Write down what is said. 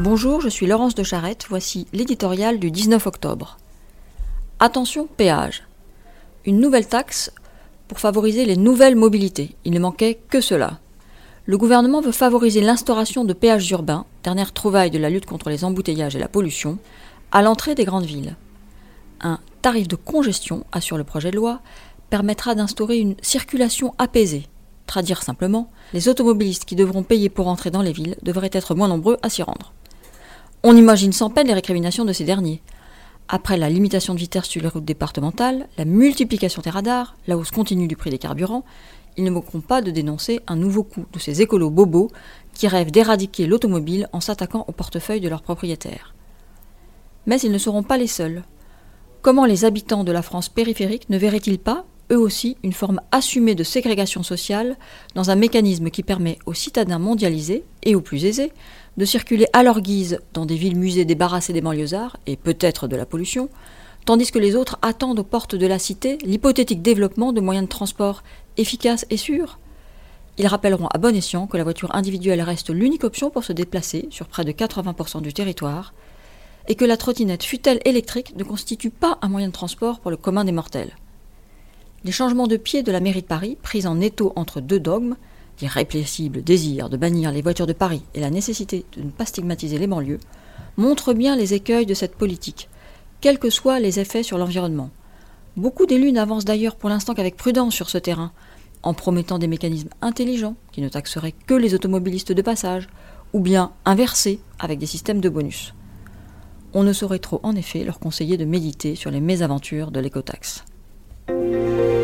Bonjour, je suis Laurence de Charette, voici l'éditorial du 19 octobre. Attention, péage. Une nouvelle taxe pour favoriser les nouvelles mobilités. Il ne manquait que cela. Le gouvernement veut favoriser l'instauration de péages urbains, dernière trouvaille de la lutte contre les embouteillages et la pollution, à l'entrée des grandes villes. Un tarif de congestion, assure le projet de loi, permettra d'instaurer une circulation apaisée. Traduire simplement, les automobilistes qui devront payer pour entrer dans les villes devraient être moins nombreux à s'y rendre. On imagine sans peine les récriminations de ces derniers. Après la limitation de vitesse sur les routes départementales, la multiplication des radars, la hausse continue du prix des carburants, ils ne manqueront pas de dénoncer un nouveau coup de ces écolos bobos qui rêvent d'éradiquer l'automobile en s'attaquant au portefeuille de leurs propriétaires. Mais ils ne seront pas les seuls. Comment les habitants de la France périphérique ne verraient-ils pas, eux aussi, une forme assumée de ségrégation sociale dans un mécanisme qui permet aux citadins mondialisés, et aux plus aisés, de circuler à leur guise dans des villes musées débarrassées des banlieusards, et peut-être de la pollution, tandis que les autres attendent aux portes de la cité l'hypothétique développement de moyens de transport efficaces et sûrs Ils rappelleront à bon escient que la voiture individuelle reste l'unique option pour se déplacer sur près de 80% du territoire, et que la trottinette, fût-elle électrique, ne constitue pas un moyen de transport pour le commun des mortels. Les changements de pied de la mairie de Paris, pris en étau entre deux dogmes, l'irrépressible désir de bannir les voitures de Paris et la nécessité de ne pas stigmatiser les banlieues, montrent bien les écueils de cette politique, quels que soient les effets sur l'environnement. Beaucoup d'élus n'avancent d'ailleurs pour l'instant qu'avec prudence sur ce terrain, en promettant des mécanismes intelligents qui ne taxeraient que les automobilistes de passage, ou bien inversés avec des systèmes de bonus. On ne saurait trop en effet leur conseiller de méditer sur les mésaventures de l'écotaxe. Amen.